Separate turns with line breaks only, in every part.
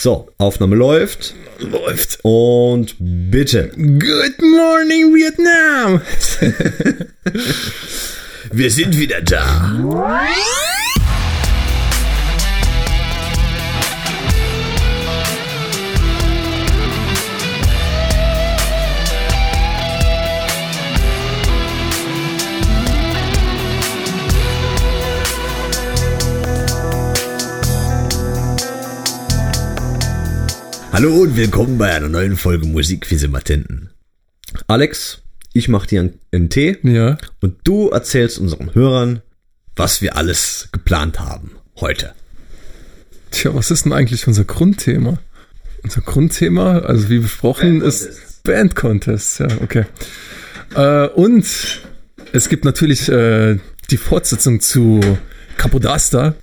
So, Aufnahme läuft.
Läuft.
Und bitte.
Good morning, Vietnam.
Wir sind wieder da. Hallo und willkommen bei einer neuen Folge Musik für Matenten. Alex, ich mache dir einen, Tee
Ja.
und du erzählst unseren Hörern, was wir alles geplant haben heute.
Tja, was ist denn eigentlich unser Grundthema? Unser Grundthema, also wie besprochen,
Band
ist. Band Contests. Ja, okay. Äh, und es gibt natürlich äh, die Fortsetzung zu Capodasta.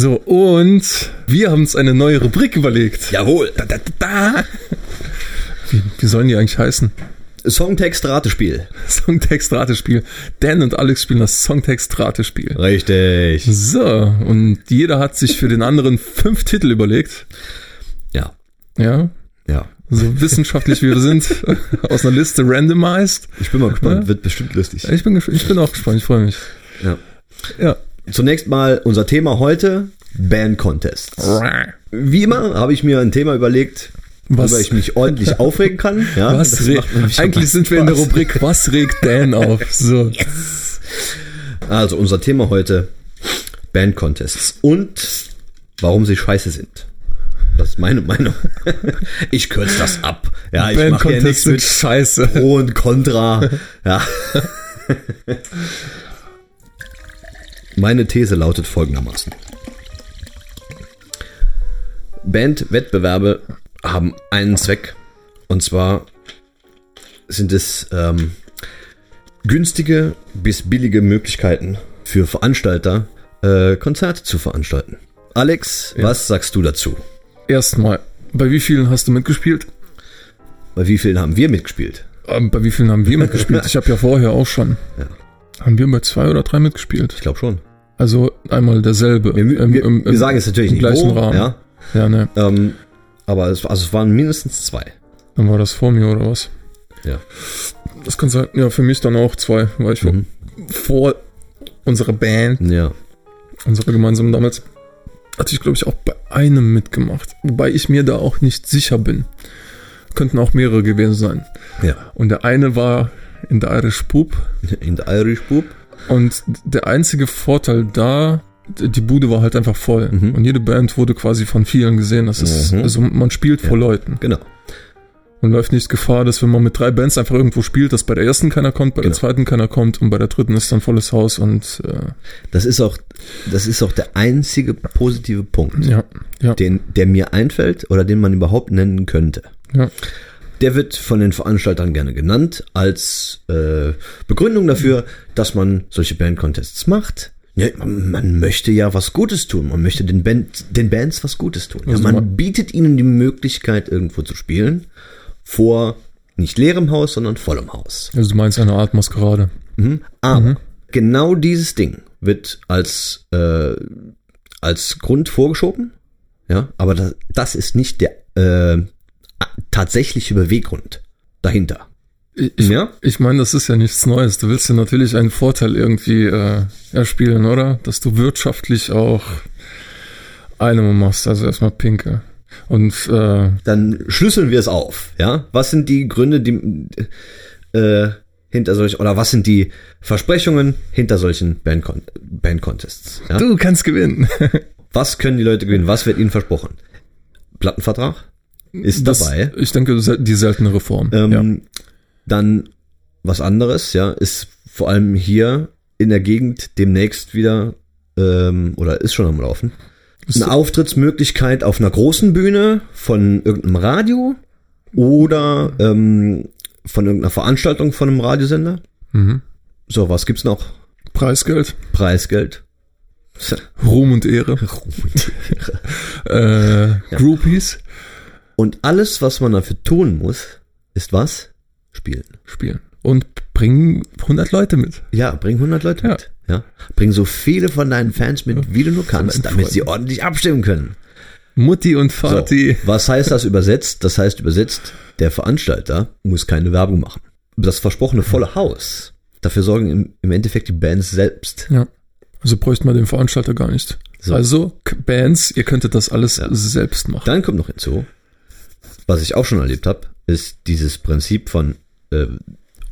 So, und wir haben uns eine neue Rubrik überlegt.
Jawohl.
Da, da, da. Wie, wie sollen die eigentlich heißen?
Songtext-Ratespiel.
Songtext-Ratespiel. Dan und Alex spielen das Songtext-Ratespiel.
Richtig.
So, und jeder hat sich für den anderen fünf Titel überlegt.
Ja.
Ja,
Ja.
so wissenschaftlich wie wir sind, aus einer Liste randomized.
Ich bin mal gespannt.
Ja?
Wird bestimmt lustig.
Ich bin, ich bin auch gespannt, ich freue mich.
Ja.
Ja.
Zunächst mal unser Thema heute. Band Contests. Wie immer habe ich mir ein Thema überlegt,
Was-
worüber ich mich ordentlich aufregen kann. Ja,
Was eigentlich sind wir in der. Rubrik Was regt Dan auf? So.
Also unser Thema heute Band Contests und warum sie scheiße sind. Das ist meine Meinung. Ich kürze das ab. Ja, ich
Band
mache ja nichts
Contests sind
mit
scheiße.
Pro und Contra. Ja. Meine These lautet folgendermaßen. Bandwettbewerbe haben einen Zweck. Und zwar sind es ähm, günstige bis billige Möglichkeiten für Veranstalter, äh, Konzerte zu veranstalten. Alex, was sagst du dazu?
Erstmal, bei wie vielen hast du mitgespielt?
Bei wie vielen haben wir mitgespielt?
Ähm, bei wie vielen haben wir mitgespielt? Ich habe ja vorher auch schon.
Ja.
Haben wir bei zwei oder drei mitgespielt?
Ich glaube schon.
Also einmal derselbe.
Wir, wir,
Im- im-
wir
im-
sagen jetzt natürlich
im gleichen
wo,
Rahmen.
ja.
Ja, ne.
Ähm, aber es, also es waren mindestens zwei.
Dann war das vor mir oder was?
Ja.
Das kann sein. Ja, für mich dann auch zwei, weil ich
Mhm.
vor unserer Band,
Ja.
unserer gemeinsamen damals, hatte ich glaube ich auch bei einem mitgemacht. Wobei ich mir da auch nicht sicher bin. Könnten auch mehrere gewesen sein.
Ja.
Und der eine war in der Irish Pub.
In der Irish Bub.
Und der einzige Vorteil da, die Bude war halt einfach voll.
Mhm.
Und jede Band wurde quasi von vielen gesehen. Das ist,
Mhm.
also man spielt vor Leuten.
Genau.
Man läuft nicht Gefahr, dass wenn man mit drei Bands einfach irgendwo spielt, dass bei der ersten keiner kommt, bei
Genau.
der zweiten keiner kommt und bei der dritten ist dann volles Haus und äh,
Das ist auch, das ist auch der einzige positive Punkt,
ja, ja,
den, der mir einfällt oder den man überhaupt nennen könnte.
ja.
Der wird von den Veranstaltern gerne genannt als äh, Begründung dafür, dass man solche Band-Contests macht. Ja, man, möchte ja was Gutes tun. Man möchte den, Band, den Bands was Gutes tun. Ja,
Also
man bietet ihnen die Möglichkeit, irgendwo zu spielen. Vor nicht leerem Haus, sondern vollem Haus.
Also du meinst eine Art Maskerade.
Mhm. Aber genau dieses Ding wird als, äh, als Grund vorgeschoben. Ja, aber das, das ist nicht der äh, tatsächliche Beweggrund dahinter.
Ich,
Ja?
ich meine, das ist ja nichts Neues. Du willst ja natürlich einen Vorteil irgendwie äh, erspielen, oder? Dass du wirtschaftlich auch eine machst, also erstmal Pinke. Und äh,
Dann schlüsseln wir es auf. Ja, was sind die Gründe, die äh, hinter solchen oder was sind die Versprechungen hinter solchen Band, -Con Band Contests? Ja?
du kannst gewinnen.
Was können die Leute gewinnen? Was wird ihnen versprochen? Plattenvertrag ist
Das-
dabei.
Ich denke, die seltene Form.
Ähm,
ja.
Dann was anderes, ja, ist vor allem hier in der Gegend demnächst wieder ähm, oder ist schon am Laufen. Eine Auftrittsmöglichkeit auf einer großen Bühne von irgendeinem Radio oder ähm, von irgendeiner Veranstaltung von einem Radiosender.
Mhm.
So, was gibt's noch?
Preisgeld,
Preisgeld.
Ruhm und Ehre, äh, Groupies
Und alles, was man dafür tun muss, ist was? Spielen.
spielen. Und bringen 100 Leute mit.
Ja, bring 100 Leute
Ja.
mit. Ja. Bring so viele von deinen Fans mit, wie du nur kannst, damit sie ordentlich abstimmen können.
Mutti und
So,
Vati.
was heißt das übersetzt? Das heißt übersetzt, der Veranstalter muss keine Werbung machen. Das versprochene volle Haus, dafür sorgen im, im Endeffekt die Bands selbst.
Ja. Also bräuchte man den Veranstalter gar nicht.
So.
Also, Bands, ihr könntet das alles selbst machen.
Dann kommt noch hinzu, was ich auch schon erlebt habe, ist dieses Prinzip von äh,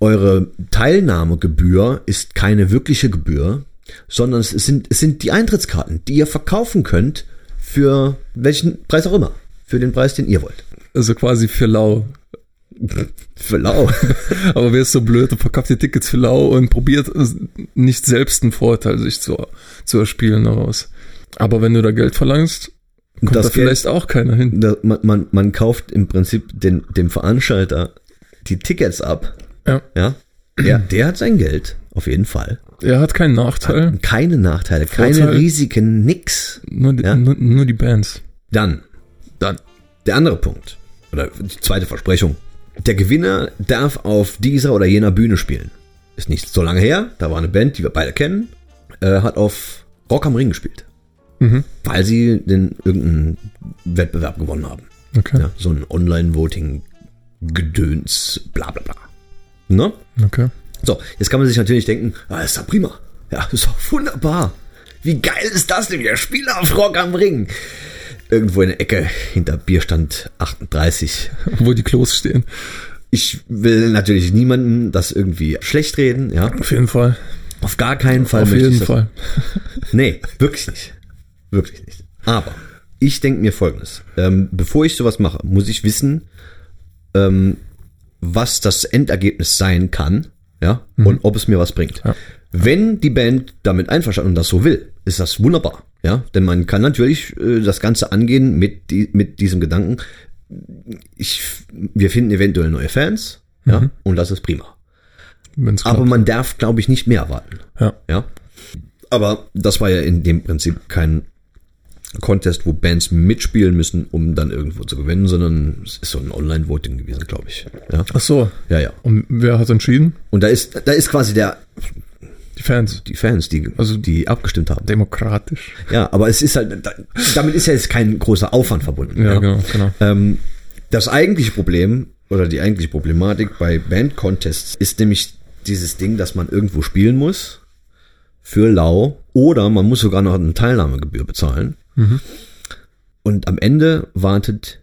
eure Teilnahmegebühr ist keine wirkliche Gebühr, sondern es sind, es sind die Eintrittskarten, die ihr verkaufen könnt für welchen Preis auch immer. Für den Preis, den ihr wollt.
Also quasi für lau.
Für lau.
Aber wer ist so blöd und verkauft die Tickets für lau und probiert es nicht selbst einen Vorteil sich zu, zu erspielen daraus. Aber wenn du da Geld verlangst, kommt
Das
da
Geld-
vielleicht auch keiner hin.
Da, man, man, man kauft im Prinzip den, dem Veranstalter die Tickets ab.
Ja.
Ja. Der, der hat sein Geld, auf jeden Fall.
Er hat keinen Nachteil,
Keine Nachteile, keine
Vorteil.
Risiken, nix.
nur die,
Ja.
nur, nur die Bands.
Dann,
Dann.
der andere Punkt. Oder die zweite Versprechung. Der Gewinner darf auf dieser oder jener Bühne spielen. Ist nicht so lange her. Da war eine Band, die wir beide kennen, äh, hat auf Rock am Ring gespielt.
Mhm.
Weil sie den irgendeinen Wettbewerb gewonnen haben.
Okay.
Ja, so ein Online-Voting-Gedöns, bla bla bla. Ne?
Okay.
So, jetzt kann man sich natürlich denken, ah, ist doch prima. Ja, ist doch wunderbar. Wie geil ist das denn? Auf Rock am Ring. Irgendwo in der Ecke hinter Bierstand 38.
Wo die Klos stehen.
Ich will natürlich niemanden das irgendwie schlecht reden, ja.
Auf jeden Fall.
Auf gar keinen Fall.
Auf jeden Fall.
Nee, wirklich nicht. Wirklich nicht. Aber ich denke mir folgendes. Ähm, bevor ich sowas mache, muss ich wissen, ähm, was das Endergebnis sein kann, ja, und ob es mir was bringt.
Ja.
Wenn die Band damit einverstanden und das so will, ist das wunderbar, ja, denn man kann natürlich äh, das Ganze angehen mit, die, mit diesem Gedanken, ich, wir finden eventuell neue Fans, ja, und das ist prima. Aber man darf, glaube ich, nicht mehr erwarten.
ja.
Ja. Aber das war ja in dem Prinzip kein Contest, wo Bands mitspielen müssen, um dann irgendwo zu gewinnen, sondern es ist so ein Online-Voting gewesen, glaube ich. Ja.
Ach so.
ja, ja.
Und wer hat entschieden?
Und da ist, da ist quasi der,
Die Fans.
die Fans, die, also die abgestimmt haben.
Demokratisch.
Ja, aber es ist halt, da, damit ist ja jetzt kein großer Aufwand verbunden.
Ja, genau, genau.
Ähm, das eigentliche Problem oder die eigentliche Problematik bei Band-Contests ist nämlich dieses Ding, dass man irgendwo spielen muss für lau oder man muss sogar noch eine Teilnahmegebühr bezahlen. Und am Ende wartet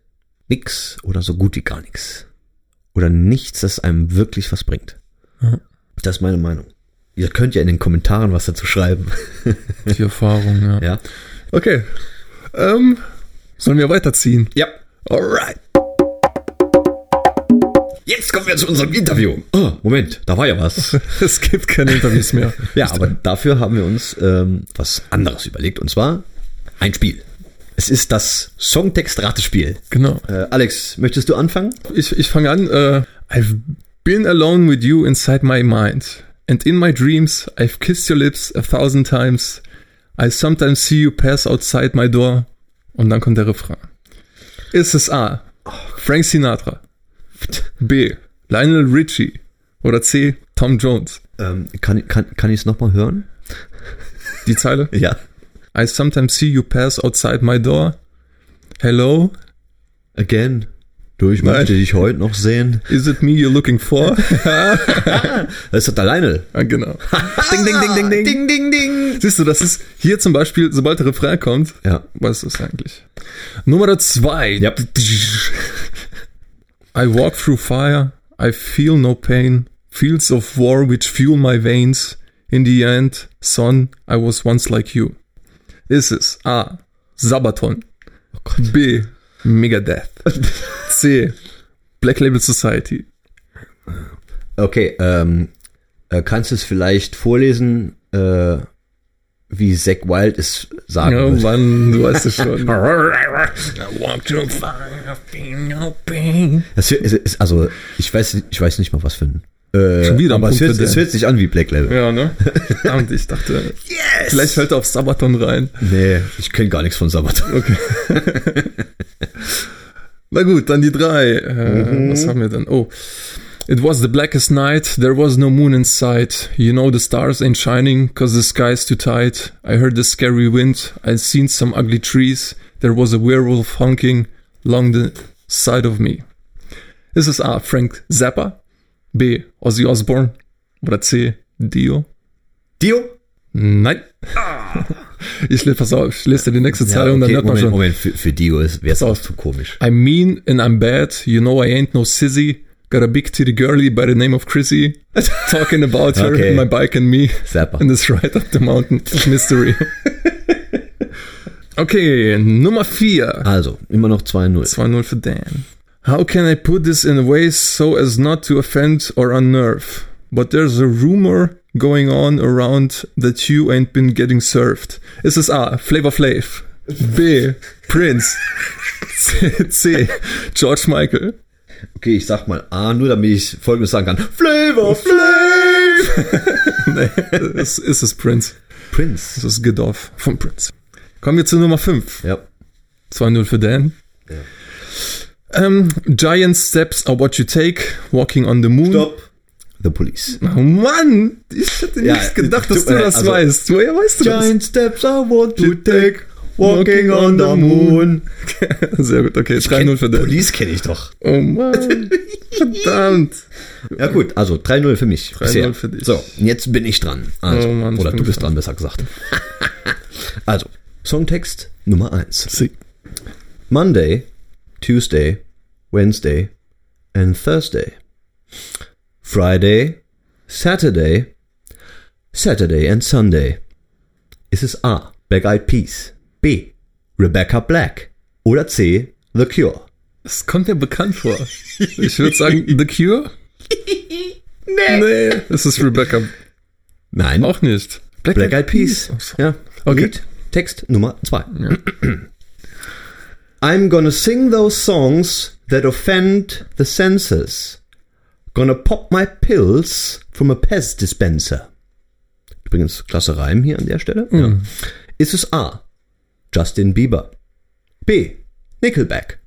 nix oder so gut wie gar nichts. Oder nichts, das einem wirklich was bringt.
Ja.
Das ist meine Meinung. Ihr könnt ja in den Kommentaren was dazu schreiben.
Die Erfahrung, ja.
ja.
Okay. Ähm, sollen wir weiterziehen?
Ja. Alright. Jetzt kommen wir zu unserem Interview. Oh, Moment, da war ja was.
Es gibt keine Interviews mehr.
Ja, aber dafür haben wir uns ähm, was anderes überlegt. Und zwar ein Spiel. Es ist das Songtext-Ratespiel.
Genau.
Äh, Alex, möchtest du anfangen?
Ich, ich fange an. Äh, I've been alone with you inside my mind. And in my dreams, I've kissed your lips a thousand times. I sometimes see you pass outside my door. Und dann kommt der Refrain. Ist es A. Frank Sinatra. B. Lionel Richie. Oder C. Tom Jones.
Ähm, kann kann, kann ich es nochmal hören?
Die Zeile.
Ja.
I sometimes see you pass outside my door. Hello,
Again. Du, ich
Nein.
möchte dich heute noch sehen.
is it me you're looking for?
Das ist doch der Lionel.
ah, genau. ding, ding, ding, ding, ding.
Ding, ding, ding.
Siehst du, das ist hier zum Beispiel, sobald der Refrain kommt,
Ja.
was ist das eigentlich? Nummer zwei.
Ja.
I walk through fire, I feel no pain, fields of war which fuel my veins. In the end, son, I was once like you. Ist es A. Sabaton. B. Megadeth. C. Black Label Society.
Okay, ähm, äh, kannst du es vielleicht vorlesen, äh, wie Zack Wild es sagen
Oh
würde?
Mann, du weißt es schon.
Das ist, also, ich weiß, ich weiß nicht mal, was für ein. Äh,
Schon wieder
aber es hört, es hört sich an wie Black Label.
Ja, ne? Verdammt, ich dachte,
Yes!
vielleicht fällt er auf Sabaton rein.
Nee, ich kenne gar nichts von Sabaton.
Okay. Na gut, dann die drei. Äh, Was haben wir denn? Oh. It was the blackest night, there was no moon in sight. You know the stars ain't shining, cause the sky's too tight. I heard the scary wind, I seen some ugly trees. There was a werewolf honking along the side of me. Ist es A. Frank Zappa? B. Ozzy Osbourne? Oder C. Dio?
Dio?
Nein. Ich lese, pass auf, ich lese dir die nächste Zeile und dann
okay,
hört man schon.
Moment, für, für Dio wäre es auch zu komisch.
I'm mean and I'm bad. You know I ain't no sissy. Got a big titty girlie by the name of Chrissy. Talking about her,
Okay.
my bike and me.
Zappa.
And this right up the mountain mystery. okay, Nummer 4.
Also, immer noch 2-0.
2-0 für Dan. How can I put this in a way so as not to offend or unnerve? But there's a rumor going on around that you ain't been getting served. Ist es A. Flavor Flav? B. Prince? C. C. George Michael?
Okay, ich sag mal A, nur damit ich folgendes sagen kann. Flavor Flav!
nee, es ist es Prince.
Prince.
Das ist Gedorf von Prince. Kommen wir zu Nummer 5.
Ja.
2-0 für Dan. Ähm, giant steps are what you take, walking on the moon.
Stopp. The Police.
Oh Mann, ich hätte
Ja,
nicht gedacht, dass
tut
du
mir
das
also-
weißt. Woher weißt du
Giant steps I want to take, walking on the moon.
das? Sehr gut, okay, 3-0 für Dan.
Police kenne ich doch.
Oh Mann, verdammt.
Ja gut, also 3-0 für mich.
3-0
bisher.
für dich.
So, jetzt bin ich dran. Also,
Oh Mann,
oder du bist dran, besser gesagt. also, Songtext Nummer 1.
Sie.
Monday, Tuesday, Wednesday and Thursday. Friday, Saturday, Saturday and Sunday. Ist es A. Black Eyed Peas, B. Rebecca Black oder C. The Cure?
Das kommt mir bekannt vor. Ich würde sagen, The Cure? nee. Nee, es ist Rebecca.
Nein,
Auch nicht.
Black Eyed Peas.
So.
Ja,
Okay.
Lied, Text Nummer 2. I'm gonna sing those songs that offend the senses. Gonna pop my pills from a Pez dispenser. Übrigens, klasse Reim hier an der Stelle. Ja. Ist es A. Justin Bieber. B. Nickelback.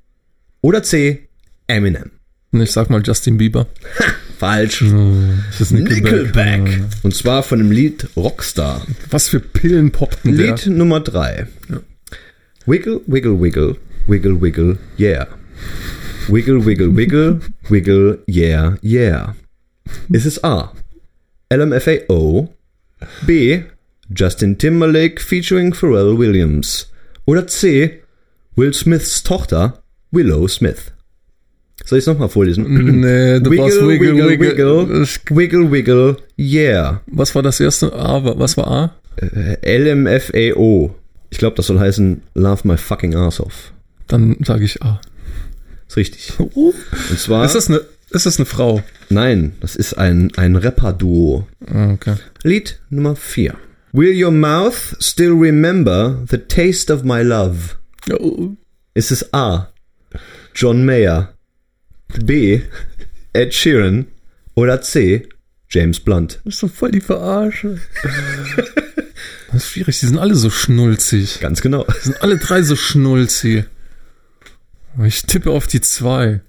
Oder C. Eminem.
Ich sag mal Justin Bieber.
Falsch.
Das ist
Nickelback. Und zwar von dem Lied Rockstar.
Was für Pillen poppten der?
Lied Nummer 3. Wiggle, wiggle, wiggle, wiggle, wiggle, yeah. Wiggle, wiggle, wiggle, wiggle, yeah, yeah. Ist es A. LMFAO, B. Justin Timberlake featuring Pharrell Williams oder C. Will Smiths Tochter Willow Smith. Soll ich es nochmal vorlesen?
Nee, du
wiggle,
Wiggle,
wiggle,
Wiggle.
wiggle, wiggle, yeah.
Was war das erste A? Was war A?
Äh, LMFAO. Ich glaube, das soll heißen Love my fucking ass off.
Dann sage ich A.
Ist richtig. Und zwar.
Ist das eine, ist das eine Frau?
nein, das ist ein, ein Rapper-Duo.
Ah, okay.
Lied Nummer 4. Will your mouth still remember the taste of my love?
Oh,
Ist es A. John Mayer, B. Ed Sheeran oder C. James Blunt?
das ist doch voll die Verarsche. Das ist schwierig, die sind alle so schnulzig.
Ganz genau.
Die sind alle drei so schnulzig. Ich tippe auf die zwei.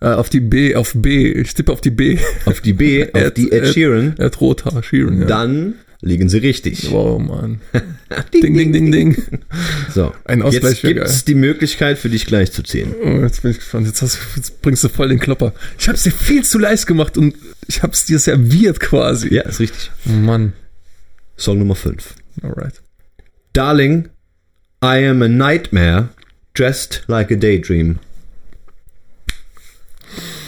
Äh, auf die B, auf B. Ich tippe auf die B.
Auf die B, auf
Ed-
die Ed
Ed-
Sheeran.
Er hat Rothaar, Sheeran, ja.
Dann liegen sie richtig.
Wow, Mann. Ding, ding, ding, ding.
So,
Ein Ausgleich
jetzt gibt's die Möglichkeit für dich gleich zu ziehen.
Oh, jetzt bin ich gespannt. Jetzt, bringst du voll den Klopper. Ich hab's dir viel zu leicht gemacht und ich hab's dir serviert quasi.
Ja, ist richtig.
Mann.
Song Nummer 5.
Alright.
Darling, I am a nightmare dressed like a daydream.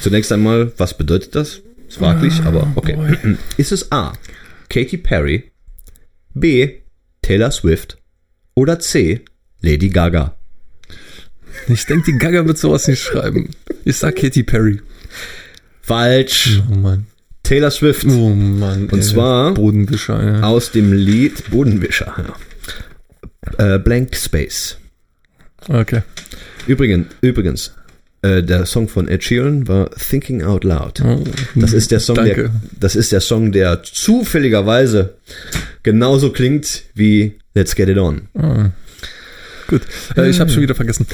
Zunächst einmal, was bedeutet das? Ist fraglich, aber okay. Ist es A. Katy Perry, B. Taylor Swift oder C. Lady Gaga?
Ich denke, die Gaga wird sowas nicht schreiben. Ich sag Katy Perry.
Falsch.
Oh Mann.
Taylor Swift
Oh Mann.
Und zwar-
Bodenwischer, ja.
aus dem Lied Bodenwischer. Ja. Äh, Blank Space.
Okay.
Übrigens, übrigens, äh, der Song von Ed Sheeran war Thinking Out Loud.
Oh,
Das ist der Song, der,
Danke.
das ist der Song, der zufälligerweise genauso klingt wie Let's Get It On.
Ah. gut. Äh, ich habe schon wieder vergessen.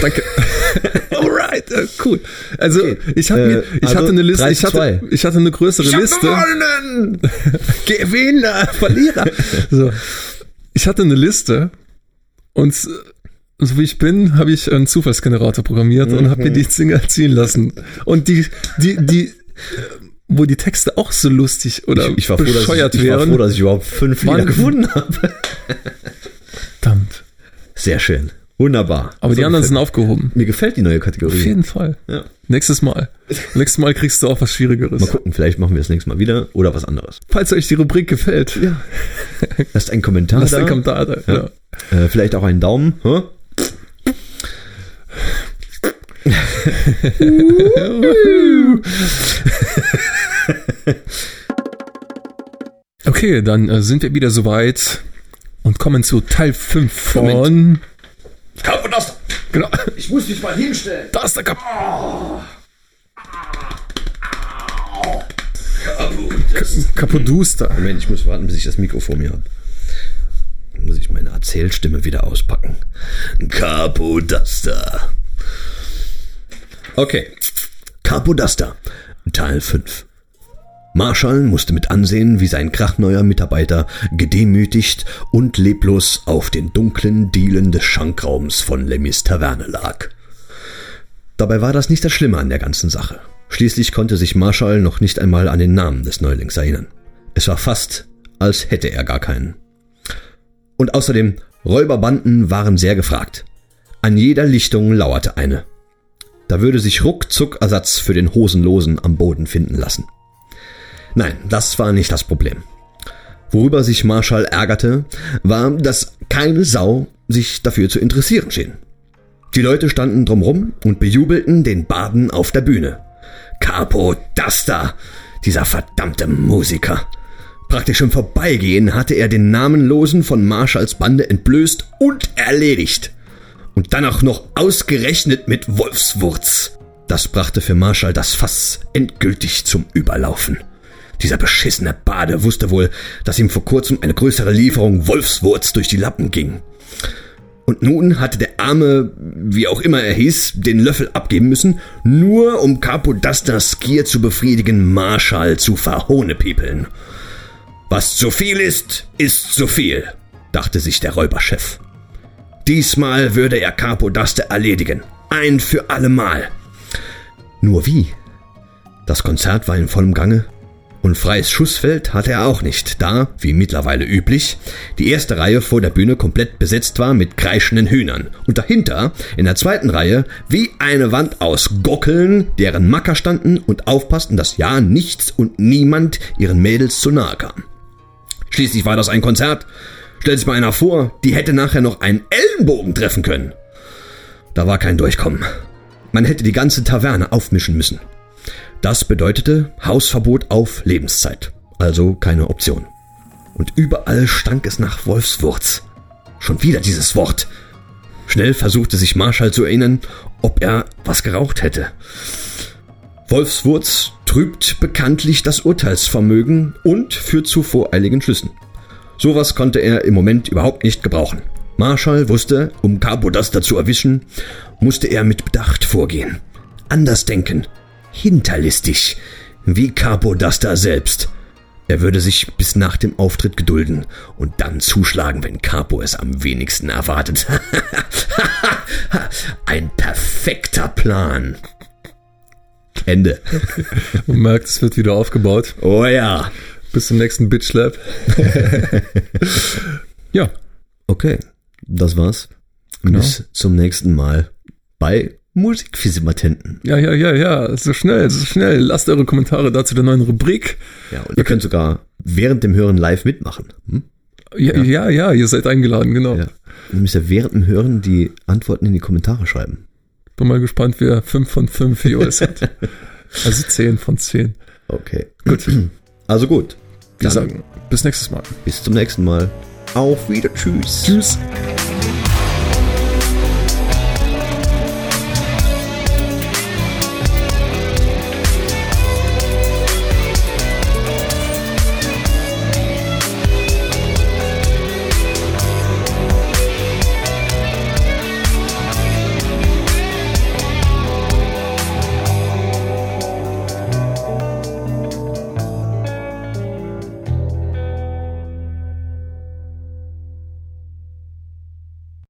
Danke. Alright, äh, cool. Also
Okay.
ich habe
Äh,
mir, ich
also
hatte eine Liste,
3
ich hatte,
2.
ich hatte eine größere Liste.
gewonnen!
Gewinner, Verlierer. so. Ich hatte eine Liste und so wie ich bin, habe ich einen Zufallsgenerator programmiert und habe mir
Mhm.
die Dinger ziehen lassen. Und die, die, die, wo die Texte auch so lustig oder
Ich, ich, war froh, dass ich,
bescheuert
ich war
wären.
froh, dass ich überhaupt fünf. Lieder gefunden habe.
Verdammt.
Sehr schön. Wunderbar.
Aber die
So
anderen
gefällt-
sind aufgehoben.
Mir gefällt die neue
Auf
Kategorie.
jeden Fall.
Ja.
Nächstes Mal. Nächstes Mal kriegst du auch was Schwierigeres.
Mal gucken, vielleicht machen wir das nächste Mal wieder oder was anderes.
Falls euch die Rubrik gefällt,
Ja. Lasst einen Kommentar
lasst
da.
einen Kommentar da. Ja.
Äh, vielleicht auch einen Daumen. Hä?
Okay, dann äh, sind wir wieder soweit und kommen zu Teil 5 von.
Moment. Kapodaster!
Genau.
Ich muss mich mal hinstellen.
Da ist der Kap Kapoduster.
Moment, ich muss warten, bis ich das Mikro vor mir habe. Dann muss ich meine Erzählstimme wieder auspacken. Capodaster. Okay. Capodaster. Teil 5. Marshall musste mit ansehen, wie sein krachneuer Mitarbeiter gedemütigt und leblos auf den dunklen Dielen des Schankraums von Lemmys Taverne lag. Dabei war das nicht das Schlimme an der ganzen Sache. Schließlich konnte sich Marshall noch nicht einmal an den Namen des Neulings erinnern. Es war fast, als hätte er gar keinen. Und außerdem, Räuberbanden waren sehr gefragt. An jeder Lichtung lauerte eine. Da würde sich ruckzuck Ersatz für den Hosenlosen am Boden finden lassen. Nein, das war nicht das Problem. Worüber sich Marshall ärgerte, war, dass keine Sau sich dafür zu interessieren schien. Die Leute standen drumrum und bejubelten den Baden auf der Bühne. Capo Dasta, dieser verdammte Musiker. Praktisch im Vorbeigehen hatte er den Namenlosen von Marshalls Bande entblößt und erledigt. Und dann auch noch ausgerechnet mit Wolfswurz. Das brachte für Marshall das Fass endgültig zum Überlaufen. Dieser beschissene Bade wusste wohl, dass ihm vor kurzem eine größere Lieferung Wolfswurz durch die Lappen ging. Und nun hatte der Arme, wie auch immer er hieß, den Löffel abgeben müssen, nur um Capodastas Gier zu befriedigen, Marshall zu verhohnepiepeln. Was zu viel ist, ist zu viel, dachte sich der Räuberchef. Diesmal würde er Capodaste erledigen. Ein für allemal. Nur wie? Das Konzert war in vollem Gange und freies Schussfeld hatte er auch nicht, da, wie mittlerweile üblich, die erste Reihe vor der Bühne komplett besetzt war mit kreischenden Hühnern und dahinter, in der zweiten Reihe, wie eine Wand aus Gockeln, deren Macker standen und aufpassten, dass ja nichts und niemand ihren Mädels zu nahe kam. Schließlich war das ein Konzert. Stellt sich mal einer vor, die hätte nachher noch einen Ellenbogen treffen können. Da war kein Durchkommen. Man hätte die ganze Taverne aufmischen müssen. Das bedeutete Hausverbot auf Lebenszeit. Also keine Option. Und überall stank es nach Wolfswurz. Schon wieder dieses Wort. Schnell versuchte sich Marshall zu erinnern, ob er was geraucht hätte. Wolfswurz trübt bekanntlich das Urteilsvermögen und führt zu voreiligen Schlüssen. Sowas konnte er im Moment überhaupt nicht gebrauchen. Marshall wusste, um Carbodaster zu erwischen, musste er mit Bedacht vorgehen. Anders denken. Hinterlistig. Wie Carbodaster selbst. Er würde sich bis nach dem Auftritt gedulden und dann zuschlagen, wenn Capo es am wenigsten erwartet. Ein perfekter Plan. Ende.
Man merkt, es wird wieder aufgebaut.
Oh ja.
Bis zum nächsten Bitch Lab. ja,
Okay, das war's. Bis zum nächsten Mal bei Musikfisimatenten.
ja, ja, ja, ja. So schnell, so schnell. Lasst eure Kommentare dazu der neuen Rubrik.
Ja, und ihr könnt sogar während dem Hören live mitmachen. Hm?
Ja, ja, ja, ihr seid eingeladen, genau.
Ja. Ihr müsst ja während dem Hören die Antworten in die Kommentare schreiben.
Bin mal gespannt, wer 5 von 5 EOS hat. Also 10 von 10.
Okay. Gut. Also gut.
Wir sagen bis nächstes Mal.
bis zum nächsten Mal. Auf wieder. Tschüss.
Tschüss.